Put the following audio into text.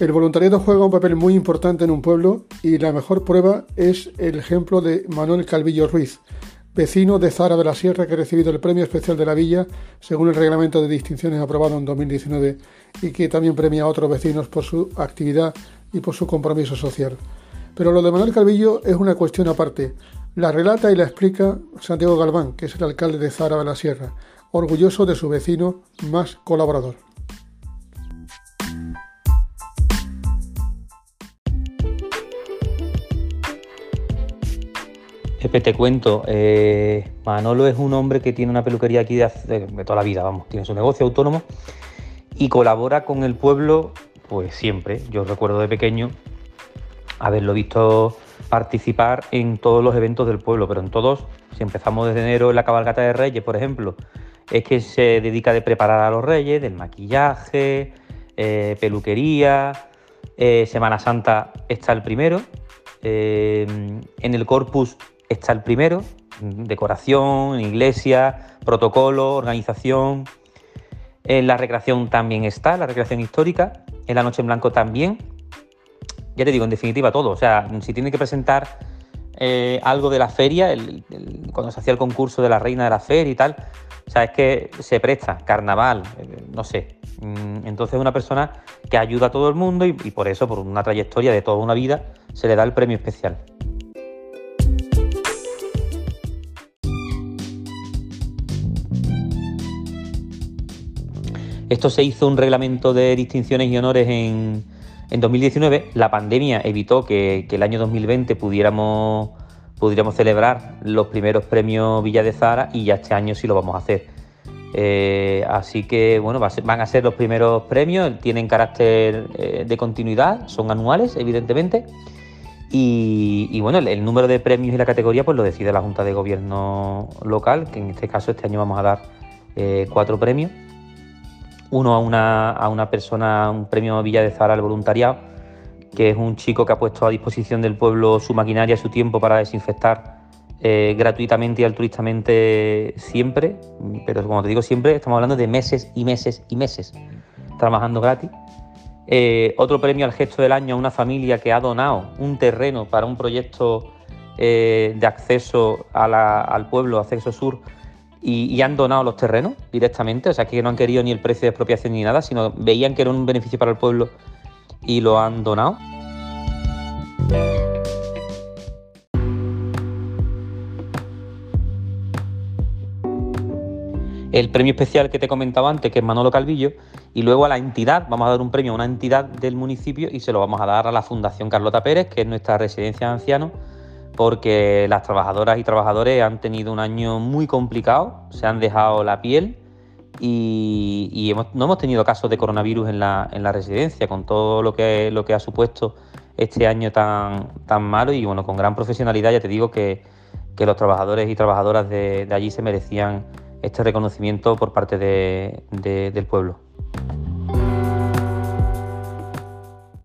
El voluntariado juega un papel muy importante en un pueblo y la mejor prueba es el ejemplo de Manuel Calvillo Ruiz, vecino de Zara de la Sierra que ha recibido el Premio Especial de la Villa según el reglamento de distinciones aprobado en 2019 y que también premia a otros vecinos por su actividad y por su compromiso social. Pero lo de Manuel Calvillo es una cuestión aparte. La relata y la explica Santiago Galván, que es el alcalde de Zara de la Sierra, orgulloso de su vecino más colaborador. Pepe, te cuento, eh, Manolo es un hombre que tiene una peluquería aquí de, toda la vida, vamos, tiene su negocio autónomo y colabora con el pueblo, pues siempre. Yo recuerdo de pequeño haberlo visto participar en todos los eventos del pueblo, pero en todos, si empezamos desde enero en la cabalgata de Reyes, por ejemplo, es que se dedica de preparar a los Reyes, del maquillaje, eh, peluquería, eh, Semana Santa está el primero, en el Corpus está el primero, decoración, iglesia, protocolo, organización. En la recreación también está, la recreación histórica. En la Noche en Blanco también. Ya te digo, en definitiva todo. O sea, si tiene que presentar eh, algo de la feria, cuando se hacía el concurso de la reina de la feria y tal, o sea, es que se presta, carnaval, eh, no sé. Mm, entonces es una persona que ayuda a todo el mundo y por eso, por una trayectoria de toda una vida, se le da el premio especial. Esto se hizo un reglamento de distinciones y honores en, 2019. La pandemia evitó que, el año 2020 pudiéramos, pudiéramos celebrar los primeros premios Villa de Zara y ya este año sí lo vamos a hacer. Eh, así que bueno, van a ser los primeros premios, tienen carácter eh, de continuidad, son anuales, evidentemente. Y, bueno, el, número de premios y la categoría pues lo decide la Junta de Gobierno local, que en este caso este año vamos a dar eh, cuatro premios uno a una, a una persona, un premio Villa de Zara al voluntariado, que es un chico que ha puesto a disposición del pueblo su maquinaria, su tiempo para desinfectar eh, gratuitamente y altruistamente siempre, pero como te digo siempre, estamos hablando de meses y meses y meses trabajando gratis. Eh, otro premio al gesto del año a una familia que ha donado un terreno para un proyecto eh, de acceso al pueblo, acceso sur, y, han donado los terrenos directamente, o sea que no han querido ni el precio de expropiación ni nada, sino veían que era un beneficio para el pueblo y lo han donado. El premio especial que te comentaba antes, que es Manolo Calvillo, y luego a la entidad, vamos a dar un premio a una entidad del municipio y se lo vamos a dar a la Fundación Carlota Pérez, que es nuestra residencia de ancianos, porque las trabajadoras y trabajadores han tenido un año muy complicado, se han dejado la piel y, no hemos tenido casos de coronavirus en la, residencia, con todo lo que, ha supuesto este año tan malo y bueno, con gran profesionalidad ya te digo que, los trabajadores y trabajadoras de, allí se merecían este reconocimiento por parte del pueblo.